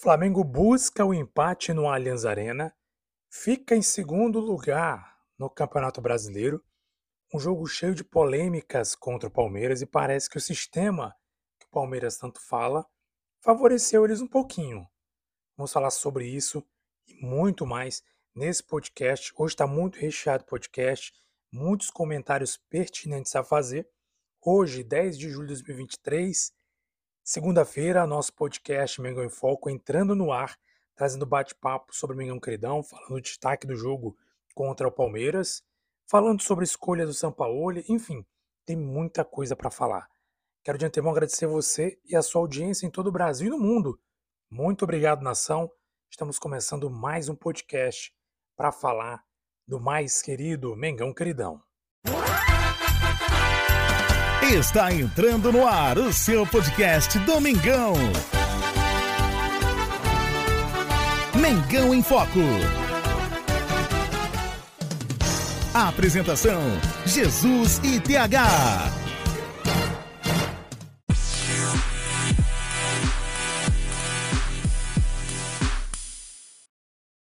Flamengo busca o empate no Allianz Arena, fica em segundo lugar no Campeonato Brasileiro, um jogo cheio de polêmicas contra o Palmeiras e parece que o sistema que o Palmeiras tanto fala favoreceu eles um pouquinho. Vamos falar sobre isso e muito mais nesse podcast. Hoje está muito recheado o podcast, muitos comentários pertinentes a fazer. Hoje, 10 de julho de 2023, Segunda-feira, nosso podcast Mengão em Foco entrando no ar, trazendo bate-papo sobre o Mengão Queridão, falando do destaque do jogo contra o Palmeiras, falando sobre a escolha do Sampaoli, enfim, tem muita coisa para falar. Quero de antemão agradecer você e a sua audiência em todo o Brasil e no mundo. Muito obrigado, nação. Estamos começando mais um podcast para falar do mais querido Mengão Queridão. Está entrando no ar o seu podcast Domingão. Mengão em Foco. A apresentação: Jesus e TH.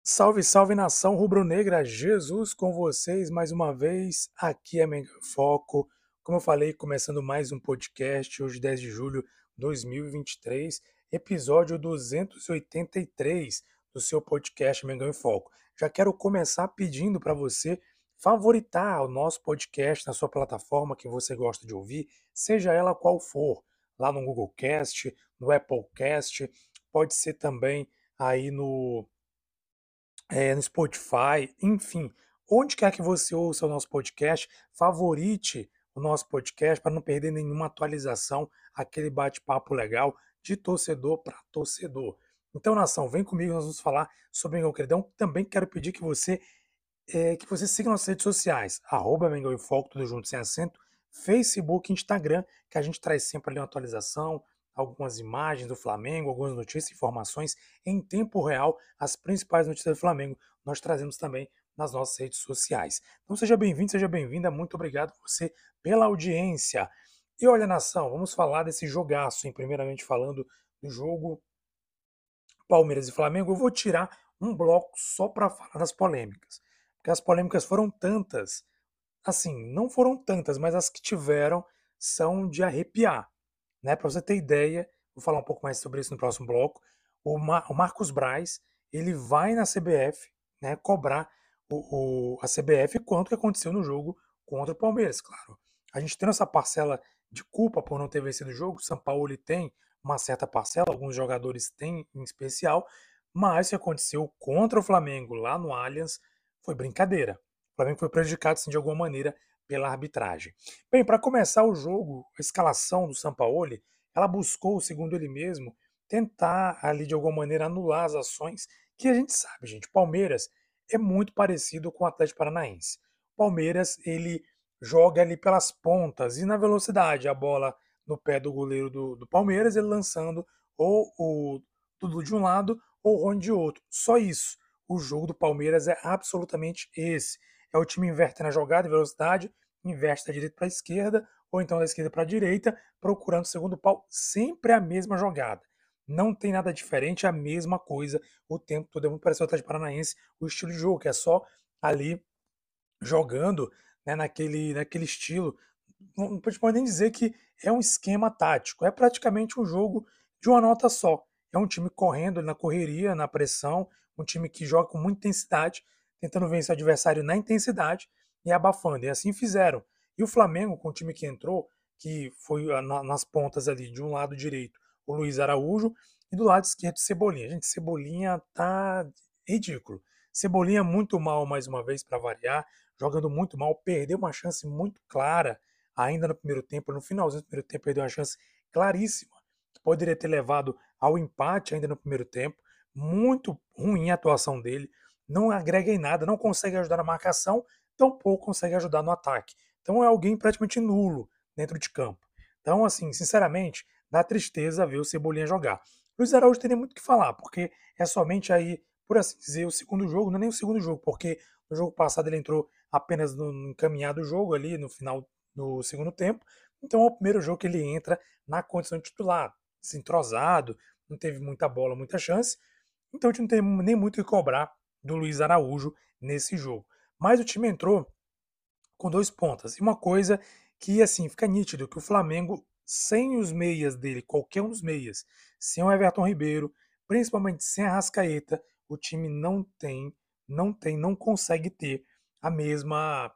Salve, salve nação rubro-negra, Jesus com vocês mais uma vez. Aqui é Mengão em Foco como eu falei, começando mais um podcast, hoje 10 de julho de 2023, episódio 283 do seu podcast Mengão em Foco. Já quero começar pedindo para você favoritar o nosso podcast na sua plataforma que você gosta de ouvir, seja ela qual for, lá no Google Cast, no Apple Cast, pode ser também aí no, é, no Spotify, enfim, onde quer que você ouça o nosso podcast, favorite nosso podcast para não perder nenhuma atualização, aquele bate-papo legal de torcedor para torcedor. Então, nação, vem comigo, nós vamos falar sobre Mengão Queridão. Também quero pedir que você é, que você siga nossas redes sociais, arroba Mengão em Foco, tudo junto sem acento, Facebook, Instagram, que a gente traz sempre ali uma atualização, algumas imagens do Flamengo, algumas notícias, informações em tempo real, as principais notícias do Flamengo. Nós trazemos também nas nossas redes sociais. Então seja bem-vindo, seja bem-vinda, muito obrigado você pela audiência. E olha, nação, vamos falar desse jogaço, hein? primeiramente falando do jogo Palmeiras e Flamengo. Eu vou tirar um bloco só para falar das polêmicas, porque as polêmicas foram tantas, assim, não foram tantas, mas as que tiveram são de arrepiar. Né? Para você ter ideia, vou falar um pouco mais sobre isso no próximo bloco. O, Mar o Marcos Braz ele vai na CBF né, cobrar o, o, a CBF quanto que aconteceu no jogo contra o Palmeiras, claro. A gente tem essa parcela de culpa por não ter vencido o jogo, o São Paulo tem uma certa parcela, alguns jogadores têm em especial, mas o que aconteceu contra o Flamengo lá no Allianz foi brincadeira. O Flamengo foi prejudicado sim, de alguma maneira pela arbitragem. Bem, para começar o jogo, a escalação do Sampaoli, ela buscou, segundo ele mesmo, tentar ali de alguma maneira anular as ações que a gente sabe, gente. Palmeiras é muito parecido com o Atlético Paranaense. Palmeiras, ele joga ali pelas pontas e na velocidade, a bola no pé do goleiro do, do Palmeiras, ele lançando ou o Dudu de um lado ou o Rony de outro. Só isso. O jogo do Palmeiras é absolutamente esse. É o time inverte na jogada velocidade, inverte da direita para a esquerda, ou então da esquerda para a direita, procurando o segundo pau, sempre a mesma jogada. Não tem nada diferente, é a mesma coisa o tempo todo. É muito parecido ao Atlético Paranaense, o estilo de jogo, que é só ali jogando né, naquele, naquele estilo. Não pode nem dizer que é um esquema tático, é praticamente um jogo de uma nota só. É um time correndo na correria, na pressão, um time que joga com muita intensidade, tentando vencer o adversário na intensidade e abafando. E assim fizeram. E o Flamengo, com o time que entrou, que foi nas pontas ali, de um lado direito, o Luiz Araújo, e do lado esquerdo, Cebolinha. Gente, Cebolinha tá ridículo. Cebolinha muito mal mais uma vez para variar, jogando muito mal, perdeu uma chance muito clara ainda no primeiro tempo, no finalzinho do primeiro tempo perdeu uma chance claríssima, que poderia ter levado ao empate ainda no primeiro tempo. Muito ruim a atuação dele, não agrega em nada, não consegue ajudar na marcação, tampouco consegue ajudar no ataque. Então é alguém praticamente nulo dentro de campo. Então, assim, sinceramente, dá tristeza ver o Cebolinha jogar. Luiz Araújo teria muito que falar, porque é somente aí, por assim dizer, o segundo jogo, não é nem o segundo jogo, porque no jogo passado ele entrou apenas no encaminhado jogo ali, no final do segundo tempo. Então é o primeiro jogo que ele entra na condição de titular, desentrosado, não teve muita bola, muita chance. Então a gente não tem nem muito o que cobrar do Luiz Araújo nesse jogo. Mas o time entrou com dois pontas. E uma coisa que, assim, fica nítido, que o Flamengo, sem os meias dele, qualquer um dos meias, sem o Everton Ribeiro, principalmente sem a Rascaeta, o time não tem, não tem, não consegue ter a mesma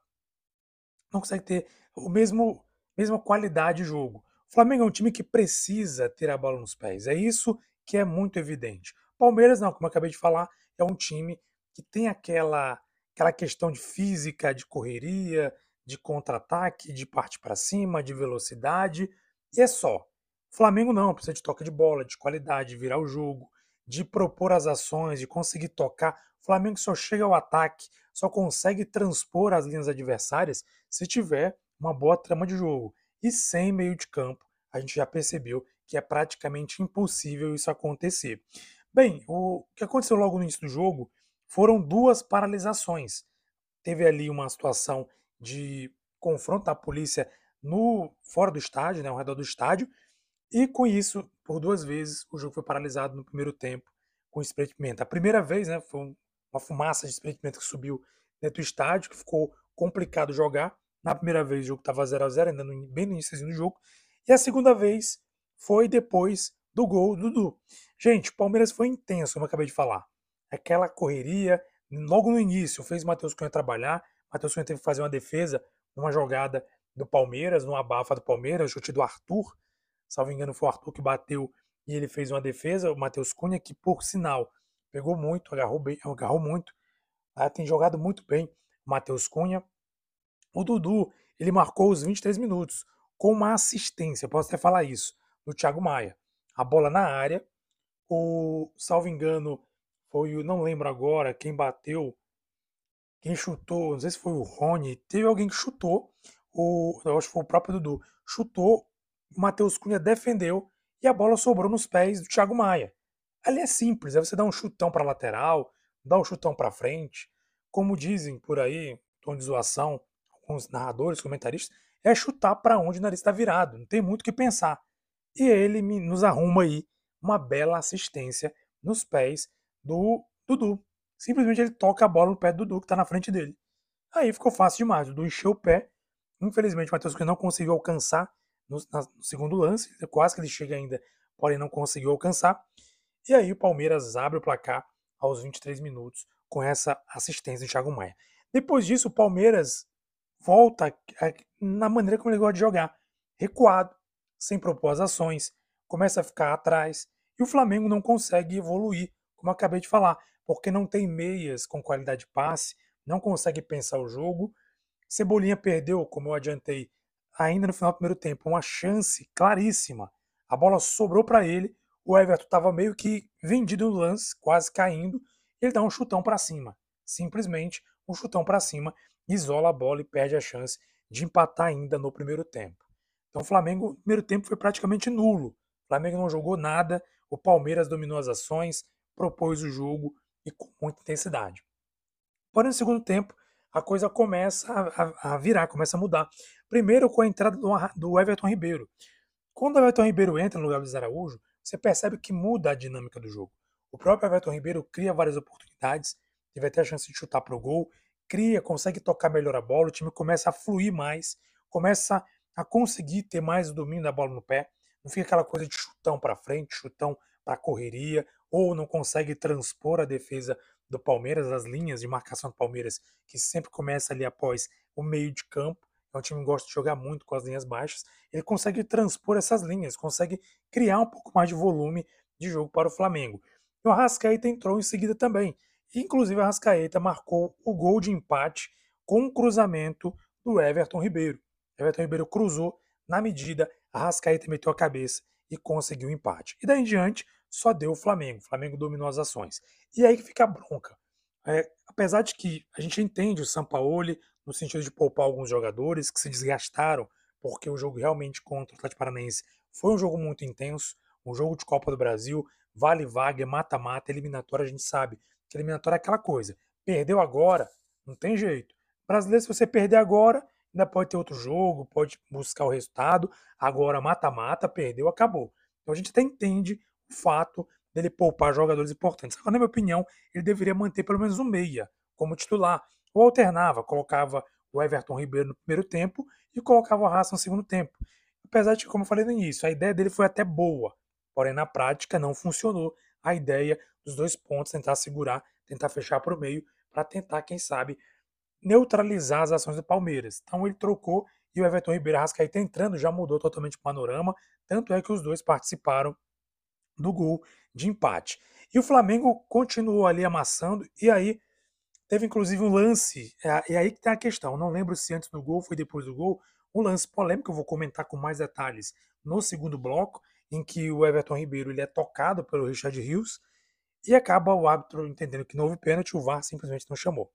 não consegue ter o mesmo mesma qualidade de jogo. O Flamengo é um time que precisa ter a bola nos pés. É isso que é muito evidente. Palmeiras não, como eu acabei de falar, é um time que tem aquela aquela questão de física, de correria, de contra-ataque, de parte para cima, de velocidade, e é só. O Flamengo não, precisa de toque de bola, de qualidade, de virar o jogo, de propor as ações, de conseguir tocar. O Flamengo só chega ao ataque, só consegue transpor as linhas adversárias se tiver uma boa trama de jogo. E sem meio de campo, a gente já percebeu que é praticamente impossível isso acontecer. Bem, o que aconteceu logo no início do jogo foram duas paralisações. Teve ali uma situação de confronto da polícia no fora do estádio, né, ao redor do estádio, e com isso, por duas vezes, o jogo foi paralisado no primeiro tempo com spray de pimenta. A primeira vez, né, foi uma fumaça de spray de pimenta que subiu dentro do estádio, que ficou complicado jogar. Na primeira vez o jogo estava 0 a 0 ainda no, bem no início do jogo. E a segunda vez foi depois do gol do Dudu. Gente, o Palmeiras foi intenso, como eu acabei de falar aquela correria. Logo no início, fez o Matheus Cunha trabalhar. Matheus Cunha teve que fazer uma defesa numa jogada do Palmeiras, numa abafa do Palmeiras, chute do Arthur. Salvo engano, foi o Arthur que bateu e ele fez uma defesa. O Matheus Cunha, que por sinal pegou muito, agarrou, bem, agarrou muito. Ah, tem jogado muito bem o Matheus Cunha. O Dudu, ele marcou os 23 minutos com uma assistência, posso até falar isso, do Thiago Maia. A bola na área, o, salvo engano, foi o. Não lembro agora quem bateu. Quem chutou, não sei se foi o Rony. Teve alguém que chutou. O, eu acho que foi o próprio Dudu. Chutou, o Matheus Cunha defendeu e a bola sobrou nos pés do Thiago Maia. Ali é simples, é você dar um chutão para lateral, dar um chutão para frente. Como dizem por aí, tom de zoação, alguns narradores, comentaristas, é chutar para onde o nariz está virado, não tem muito o que pensar. E ele me, nos arruma aí uma bela assistência nos pés do Dudu. Simplesmente ele toca a bola no pé do Dudu, que está na frente dele. Aí ficou fácil demais. O Dudu encheu o pé. Infelizmente, o Matheus Cunha não conseguiu alcançar no, no, segundo lance. Quase que ele chega ainda, porém não conseguiu alcançar. E aí o Palmeiras abre o placar aos 23 minutos com essa assistência do Thiago Maia. Depois disso, o Palmeiras volta na maneira como ele gosta de jogar. Recuado, sem propor as ações, começa a ficar atrás. E o Flamengo não consegue evoluir como acabei de falar, porque não tem meias com qualidade de passe, não consegue pensar o jogo. Cebolinha perdeu, como eu adiantei, ainda no final do primeiro tempo, uma chance claríssima. A bola sobrou para ele, o Everton estava meio que vendido no lance, quase caindo, ele dá um chutão para cima. Simplesmente um chutão para cima, isola a bola e perde a chance de empatar ainda no primeiro tempo. Então o Flamengo, no primeiro tempo foi praticamente nulo. O Flamengo não jogou nada, o Palmeiras dominou as ações, propôs o jogo e com muita intensidade. Porém, no segundo tempo, a coisa começa a, a virar, começa a mudar. Primeiro com a entrada do, do Everton Ribeiro. Quando o Everton Ribeiro entra no lugar do Araújo, você percebe que muda a dinâmica do jogo. O próprio Everton Ribeiro cria várias oportunidades, teve até a chance de chutar para o gol, cria, consegue tocar melhor a bola, o time começa a fluir mais, começa a conseguir ter mais o domínio da bola no pé, não fica aquela coisa de chutão para frente, chutão para correria, ou não consegue transpor a defesa do Palmeiras, as linhas de marcação do Palmeiras, que sempre começa ali após o meio de campo. É um time que gosta de jogar muito com as linhas baixas. Ele consegue transpor essas linhas, consegue criar um pouco mais de volume de jogo para o Flamengo. E o Arrascaeta entrou em seguida também. Inclusive, o Arrascaeta marcou o gol de empate com um cruzamento do Everton Ribeiro. Everton Ribeiro cruzou na medida, Arrascaeta meteu a cabeça e conseguiu o empate. E daí em diante, só deu o Flamengo. O Flamengo dominou as ações. E aí que fica a bronca. É, apesar de que a gente entende o Sampaoli no sentido de poupar alguns jogadores que se desgastaram, porque o jogo realmente contra o Atlético Paranaense foi um jogo muito intenso, um jogo de Copa do Brasil, vale vaga, mata-mata, eliminatória, a gente sabe que eliminatória é aquela coisa. Perdeu agora, não tem jeito. Brasileiro, se você perder agora, ainda pode ter outro jogo, pode buscar o resultado. Agora, mata-mata, perdeu, acabou. Então a gente até entende fato dele poupar jogadores importantes. Agora, na minha opinião, ele deveria manter pelo menos um meia como titular, ou alternava, colocava o Everton Ribeiro no primeiro tempo e colocava o Raça no segundo tempo. Apesar de, como eu falei no início, a ideia dele foi até boa, porém na prática não funcionou a ideia dos dois pontos, tentar segurar, tentar fechar para o meio, para tentar, quem sabe, neutralizar as ações do Palmeiras. Então ele trocou e o Everton Ribeiro Arrascaeta entrando já mudou totalmente o panorama, tanto é que os dois participaram do gol de empate. E o Flamengo continuou ali amassando, e aí teve inclusive um lance, é, é aí que tem a questão, não lembro se antes do gol foi depois do gol, um lance polêmico, eu vou comentar com mais detalhes no segundo bloco, em que o Everton Ribeiro ele é tocado pelo Richard Rios, e acaba o árbitro entendendo que não houve pênalti, o VAR simplesmente não chamou.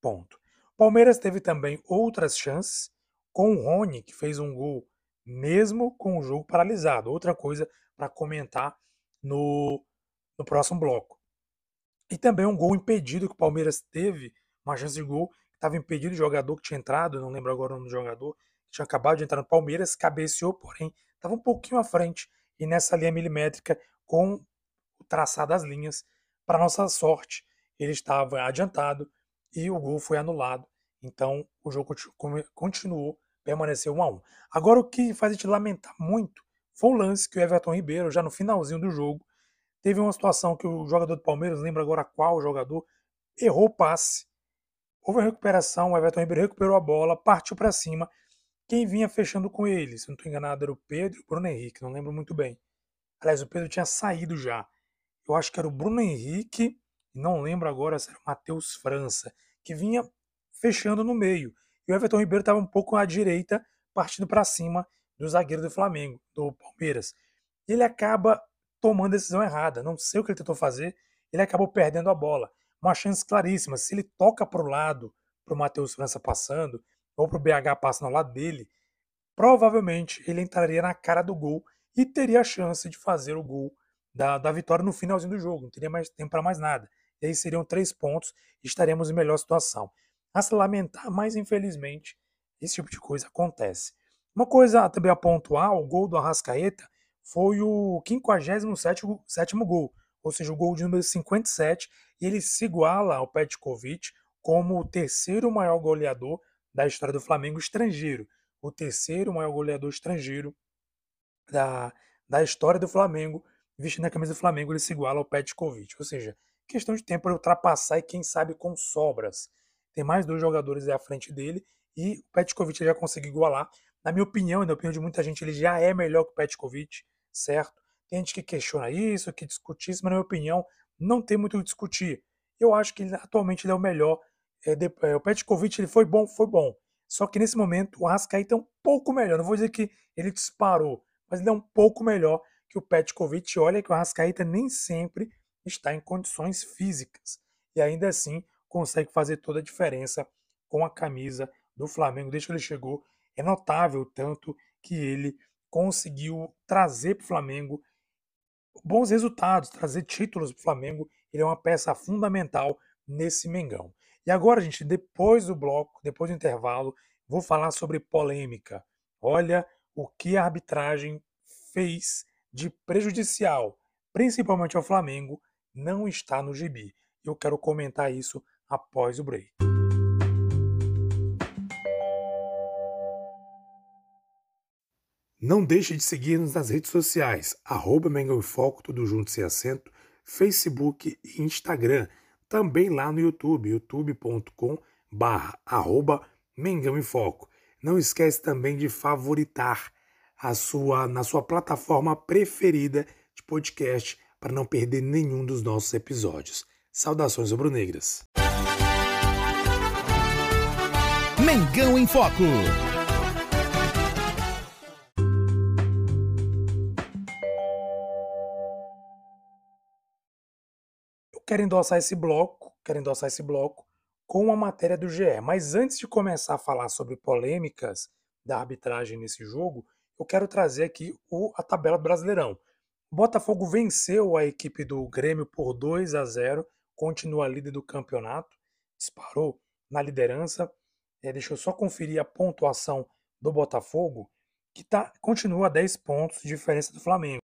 Ponto. Palmeiras teve também outras chances, com o Rony, que fez um gol mesmo com o jogo paralisado. Outra coisa para comentar no, no próximo bloco. E também um gol impedido que o Palmeiras teve, uma chance de gol, estava impedido o jogador que tinha entrado, não lembro agora o nome do jogador, que tinha acabado de entrar no Palmeiras, cabeceou, porém estava um pouquinho à frente e nessa linha milimétrica com o traçado das linhas. Para nossa sorte, ele estava adiantado e o gol foi anulado. Então o jogo continuou, permaneceu 1 a 1. Agora o que faz a gente lamentar muito foi um lance que o Everton Ribeiro, já no finalzinho do jogo, teve uma situação que o jogador do Palmeiras, lembra agora qual jogador, errou o passe. Houve a recuperação, o Everton Ribeiro recuperou a bola, partiu para cima. Quem vinha fechando com ele, se não estou enganado, era o Pedro e o Bruno Henrique, não lembro muito bem. Aliás, o Pedro tinha saído já. Eu acho que era o Bruno Henrique, não lembro agora se era o Matheus França, que vinha fechando no meio. E o Everton Ribeiro estava um pouco à direita, partindo para cima do zagueiro do Flamengo, do Palmeiras. Ele acaba tomando a decisão errada. Não sei o que ele tentou fazer, ele acabou perdendo a bola. Uma chance claríssima. Se ele toca para o lado, para o Matheus França passando, ou para o BH passando ao lado dele, provavelmente ele entraria na cara do gol e teria a chance de fazer o gol da, da vitória no finalzinho do jogo. Não teria mais tempo para mais nada. E aí seriam três pontos e estaríamos em melhor situação. A se lamentar, mas infelizmente esse tipo de coisa acontece. Uma coisa também a pontuar, o gol do Arrascaeta foi o 57 gol, ou seja, o gol de número 57, e ele se iguala ao Petkovic como o terceiro maior goleador da história do Flamengo estrangeiro. O terceiro maior goleador estrangeiro da, da história do Flamengo, vestindo a camisa do Flamengo, ele se iguala ao Petkovic. Ou seja, questão de tempo para ultrapassar e quem sabe com sobras. Tem mais dois jogadores à frente dele e o Petkovic já conseguiu igualar. Na minha opinião, na opinião de muita gente, ele já é melhor que o Petkovic, certo? Tem gente que questiona isso, que discute isso, mas na minha opinião, não tem muito o que discutir. Eu acho que ele, atualmente ele é o melhor. É, de, é, o Petkovic ele foi bom, foi bom. Só que nesse momento o Arrascaeta é um pouco melhor. Não vou dizer que ele disparou, mas ele é um pouco melhor que o Petkovic. Olha que o Arrascaeta nem sempre está em condições físicas. E ainda assim consegue fazer toda a diferença com a camisa do Flamengo desde que ele chegou. É notável tanto que ele conseguiu trazer para o Flamengo bons resultados, trazer títulos para o Flamengo. Ele é uma peça fundamental nesse Mengão. E agora, gente, depois do bloco, depois do intervalo, vou falar sobre polêmica. Olha o que a arbitragem fez de prejudicial, principalmente ao Flamengo, não está no gibi. Eu quero comentar isso após o break. Não deixe de seguir-nos nas redes sociais, arroba Mengão Foco, tudo junto sem acento, Facebook e Instagram. Também lá no YouTube, youtube.com arroba Mengão em Foco. Não esquece também de favoritar a sua, na sua plataforma preferida de podcast para não perder nenhum dos nossos episódios. Saudações rubro-negras. Mengão em Foco. Quero endossar esse bloco, quero endossar esse bloco com uma matéria do GE. Mas antes de começar a falar sobre polêmicas da arbitragem nesse jogo, eu quero trazer aqui o, a tabela do Brasileirão. Botafogo venceu a equipe do Grêmio por 2 a 0, continua líder do campeonato, disparou na liderança. É, deixa eu só conferir a pontuação do Botafogo, que tá, continua a 10 pontos de diferença do Flamengo.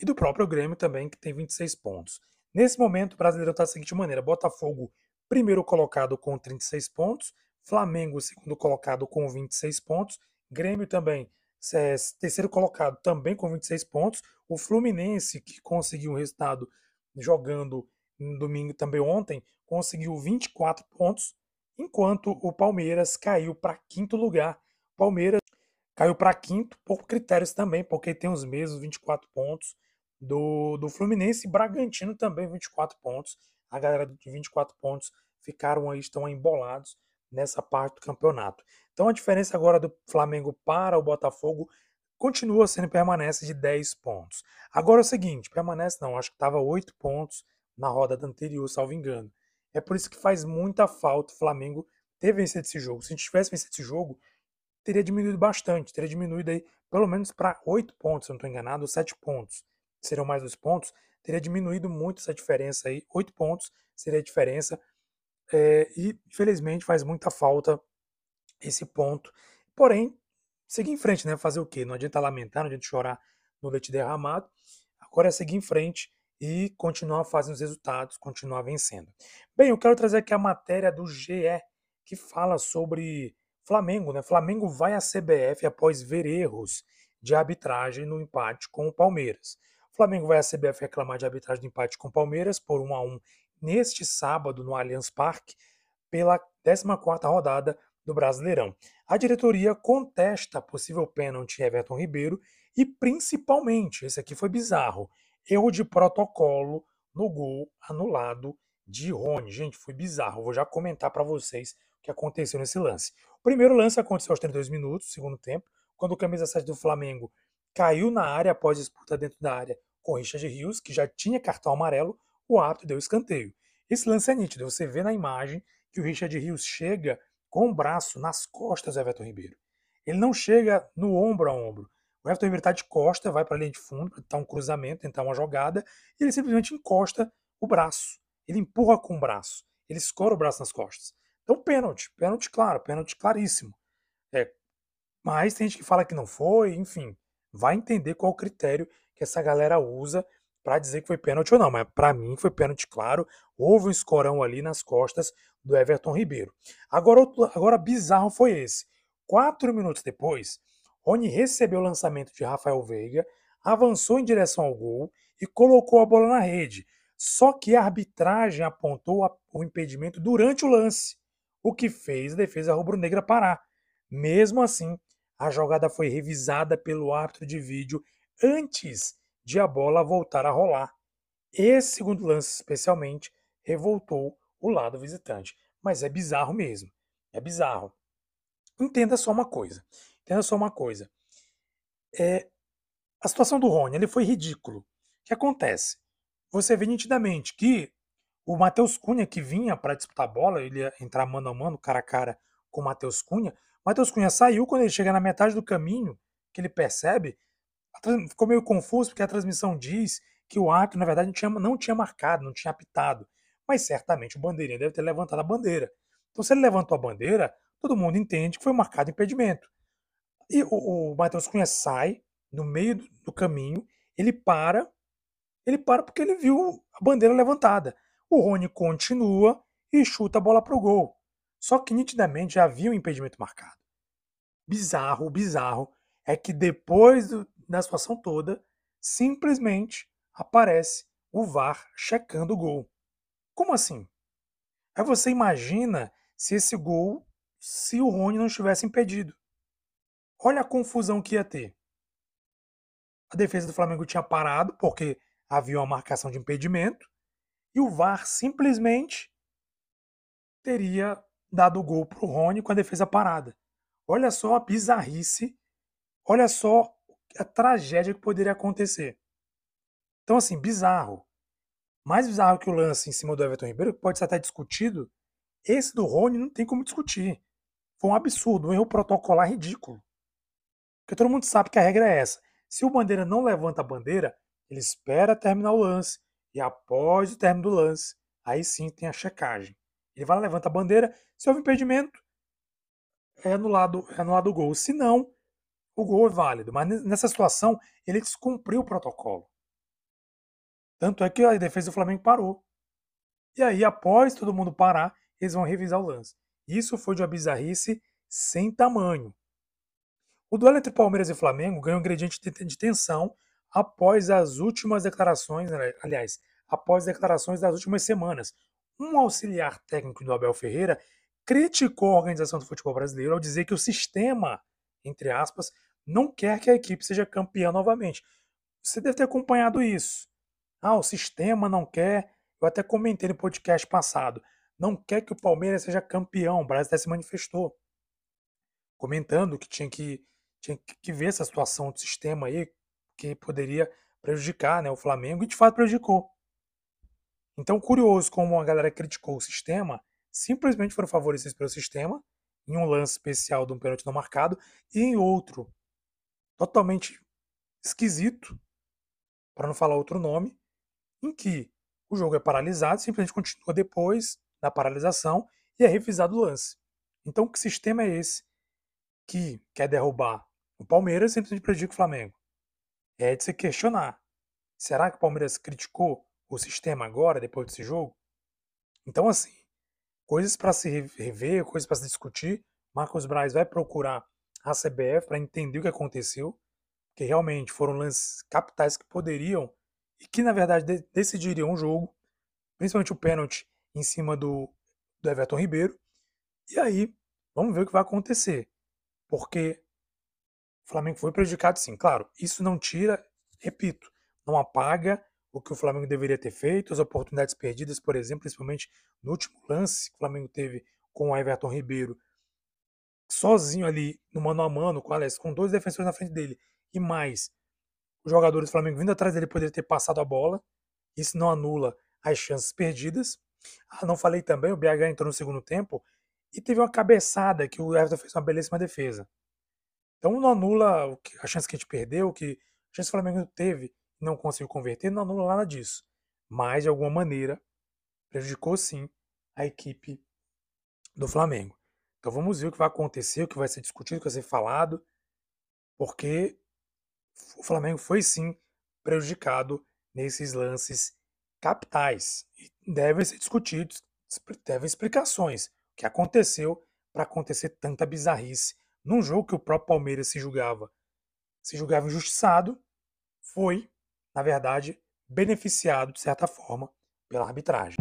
e do próprio Grêmio também, que tem 26 pontos. Nesse momento, o brasileiro está da seguinte maneira: Botafogo, primeiro colocado com 36 pontos, Flamengo, segundo colocado com 26 pontos, Grêmio também, é, terceiro colocado também com 26 pontos, o Fluminense, que conseguiu um resultado jogando no domingo também ontem, conseguiu 24 pontos, enquanto o Palmeiras caiu para quinto lugar. Palmeiras caiu para quinto por critérios também, porque tem os mesmos 24 pontos do, do Fluminense Bragantino também 24 pontos. A galera de 24 pontos ficaram aí, estão embolados nessa parte do campeonato. Então a diferença agora do Flamengo para o Botafogo continua sendo permanece de 10 pontos. Agora é o seguinte, permanece não, acho que estava 8 pontos na rodada anterior, salvo engano. É por isso que faz muita falta o Flamengo ter vencido esse jogo. Se a gente tivesse vencido esse jogo, teria diminuído bastante, teria diminuído aí pelo menos para 8 pontos, se eu não estou enganado, 7 pontos seriam mais dois pontos, teria diminuído muito essa diferença aí. Oito pontos seria a diferença. É, e, infelizmente, faz muita falta esse ponto. Porém, seguir em frente, né? Fazer o quê? Não adianta lamentar, não adianta chorar no leite derramado. Agora é seguir em frente e continuar fazendo os resultados, continuar vencendo. Bem, eu quero trazer aqui a matéria do GE, que fala sobre Flamengo, né? Flamengo vai à CBF após ver erros de arbitragem no empate com o Palmeiras. Flamengo vai à CBF reclamar de arbitragem de empate com Palmeiras por 1 a 1 neste sábado no Allianz Parque pela 14ª rodada do Brasileirão. A diretoria contesta possível pênalti Everton Ribeiro e principalmente, esse aqui foi bizarro, erro de protocolo no gol anulado de Rony. Gente, foi bizarro. Vou já comentar para vocês o que aconteceu nesse lance. O primeiro lance aconteceu aos 32 minutos, segundo tempo, quando o camisa 7 do Flamengo caiu na área após disputa dentro da área com Richard Rios, que já tinha cartão amarelo, o árbitro deu escanteio. Esse lance é nítido, você vê na imagem que o Richard Rios chega com o braço nas costas do Everton Ribeiro. Ele não chega no ombro a ombro. O Everton Ribeiro está de costa, vai para a linha de fundo para tentar um cruzamento, tentar uma jogada, e ele simplesmente encosta o braço. Ele empurra com o braço. Ele escora o braço nas costas. Então, pênalti. Pênalti, claro. Pênalti claríssimo. É, mas tem gente que fala que não foi, enfim vai entender qual o critério que essa galera usa para dizer que foi pênalti ou não. Mas para mim foi pênalti, claro. Houve um escorão ali nas costas do Everton Ribeiro. Agora, agora bizarro foi esse. Quatro minutos depois, Rony recebeu o lançamento de Rafael Veiga, avançou em direção ao gol e colocou a bola na rede. Só que a arbitragem apontou o impedimento durante o lance, o que fez a defesa rubro-negra parar. Mesmo assim, a jogada foi revisada pelo árbitro de vídeo antes de a bola voltar a rolar. Esse segundo lance, especialmente, revoltou o lado visitante. Mas é bizarro mesmo. É bizarro. Entenda só uma coisa. Entenda só uma coisa. É, a situação do Rony ele foi ridículo. O que acontece? Você vê nitidamente que o Matheus Cunha, que vinha para disputar a bola, ele ia entrar mano a mano, cara a cara com o Matheus Cunha, Matheus Cunha saiu quando ele chega na metade do caminho, que ele percebe, ficou meio confuso porque a transmissão diz que o árbitro, na verdade, não tinha, não tinha marcado, não tinha apitado. Mas certamente o bandeirinha deve ter levantado a bandeira. Então, se ele levantou a bandeira, todo mundo entende que foi marcado impedimento. E o, o Matheus Cunha sai no meio do, do caminho, ele para, ele para porque ele viu a bandeira levantada. O Rony continua e chuta a bola para o gol. Só que nitidamente já havia um impedimento marcado. Bizarro, bizarro é que depois do, da situação toda, simplesmente aparece o VAR checando o gol. Como assim? Aí você imagina se esse gol, se o Rony não estivesse impedido. Olha a confusão que ia ter. A defesa do Flamengo tinha parado porque havia uma marcação de impedimento e o VAR simplesmente teria dado o gol para o Rony com a defesa parada. Olha só a bizarrice, olha só a tragédia que poderia acontecer. Então, assim, bizarro. Mais bizarro que o lance em cima do Everton Ribeiro, que pode ser até discutido, esse do Rony não tem como discutir. Foi um absurdo, um erro protocolar ridículo. Porque todo mundo sabe que a regra é essa. Se o bandeira não levanta a bandeira, ele espera terminar o lance. E após o término do lance, aí sim tem a checagem. Ele vai lá, levanta a bandeira. Se houve impedimento, é anulado, é anulado o gol. Se não, o gol é válido. Mas nessa situação, ele descumpriu o protocolo. Tanto é que a defesa do Flamengo parou. E aí, após todo mundo parar, eles vão revisar o lance. Isso foi de uma bizarrice sem tamanho. O duelo entre Palmeiras e Flamengo ganhou um ingrediente de tensão após as últimas declarações, aliás, após as declarações das últimas semanas. Um auxiliar técnico do Abel Ferreira criticou a organização do futebol brasileiro ao dizer que o sistema, entre aspas, não quer que a equipe seja campeã novamente. Você deve ter acompanhado isso. Ah, o sistema não quer. Eu até comentei no podcast passado. Não quer que o Palmeiras seja campeão. O Brasil até se manifestou. Comentando que tinha que, tinha que ver essa situação do sistema aí, que poderia prejudicar né, o Flamengo, e de fato prejudicou. Então, curioso como a galera criticou o sistema, simplesmente foram favorecidos pelo sistema, em um lance especial de um pênalti não marcado, e em outro, totalmente esquisito, para não falar outro nome, em que o jogo é paralisado, simplesmente continua depois da paralisação e é revisado o lance. Então, que sistema é esse que quer derrubar o Palmeiras e simplesmente prejudica o Flamengo? É de se questionar. Será que o Palmeiras criticou o sistema agora, depois desse jogo? Então, assim, coisas para se rever, coisas para se discutir. Marcos Braz vai procurar a CBF para entender o que aconteceu, que realmente foram lances capitais que poderiam e que na verdade de decidiriam o jogo, principalmente o pênalti em cima do, do Everton Ribeiro. E aí, vamos ver o que vai acontecer, porque o Flamengo foi prejudicado sim, claro. Isso não tira, repito, não apaga o que o Flamengo deveria ter feito, as oportunidades perdidas, por exemplo, principalmente no último lance que o Flamengo teve com o Everton Ribeiro, sozinho ali no mano a mano, com, aliás, com dois defensores na frente dele e mais os jogadores do Flamengo vindo atrás dele poderia ter passado a bola. Isso não anula as chances perdidas. Ah, não falei também, o BH entrou no segundo tempo e teve uma cabeçada que o Everton fez uma belíssima defesa. Então não anula a chance que a gente perdeu, que a chance que o Flamengo teve não conseguiu converter, não anula nada disso. Mas, de alguma maneira, prejudicou sim a equipe do Flamengo. Então vamos ver o que vai acontecer, o que vai ser discutido, o que vai ser falado, porque o Flamengo foi sim prejudicado nesses lances capitais. E devem ser discutidos, devem explicações. O que aconteceu para acontecer tanta bizarrice num jogo que o próprio Palmeiras se julgava, se julgava injustiçado, foi, na verdade, beneficiado de certa forma pela arbitragem.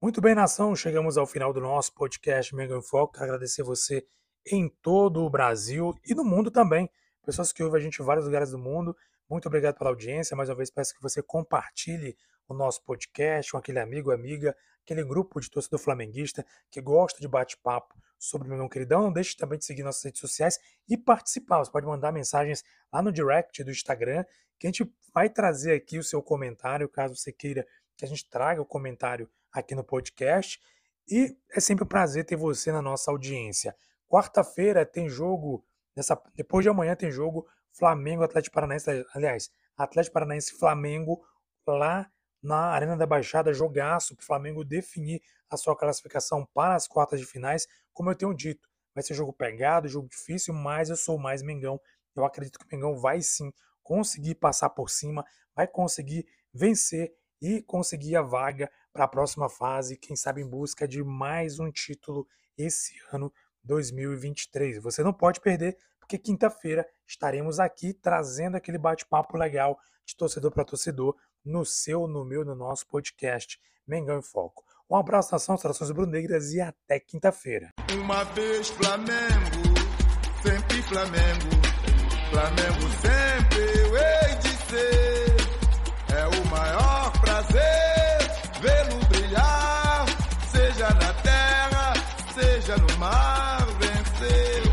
Muito bem, nação, chegamos ao final do nosso podcast Mega em Foco. Quero agradecer você em todo o Brasil e no mundo também. Pessoas que ouvem a gente em vários lugares do mundo. Muito obrigado pela audiência. Mais uma vez, peço que você compartilhe o nosso podcast com aquele amigo, amiga, aquele grupo de torcedor flamenguista que gosta de bate-papo sobre o meu queridão. Não deixe também de seguir nossas redes sociais e participar. Você pode mandar mensagens lá no direct do Instagram, que a gente vai trazer aqui o seu comentário, caso você queira que a gente traga o comentário aqui no podcast. E é sempre um prazer ter você na nossa audiência. Quarta-feira tem jogo, nessa, depois de amanhã tem jogo Flamengo Atlético Paranaense, aliás, Atlético Paranaense Flamengo lá na Arena da Baixada, jogaço para o Flamengo definir a sua classificação para as quartas de finais. Como eu tenho dito, vai ser jogo pegado, jogo difícil, mas eu sou mais Mengão. Eu acredito que o Mengão vai sim conseguir passar por cima, vai conseguir vencer e conseguir a vaga para a próxima fase, quem sabe em busca de mais um título esse ano 2023. Você não pode perder, porque quinta-feira estaremos aqui trazendo aquele bate-papo legal de torcedor para torcedor no seu, no meu, no nosso podcast Mengão em Foco. Um abraço, nação, trações brunegras e até quinta-feira. Uma vez Flamengo, sempre Flamengo, Flamengo sempre eu hei de ser. É o maior prazer vê-lo brilhar, seja na terra, seja no mar, vencer.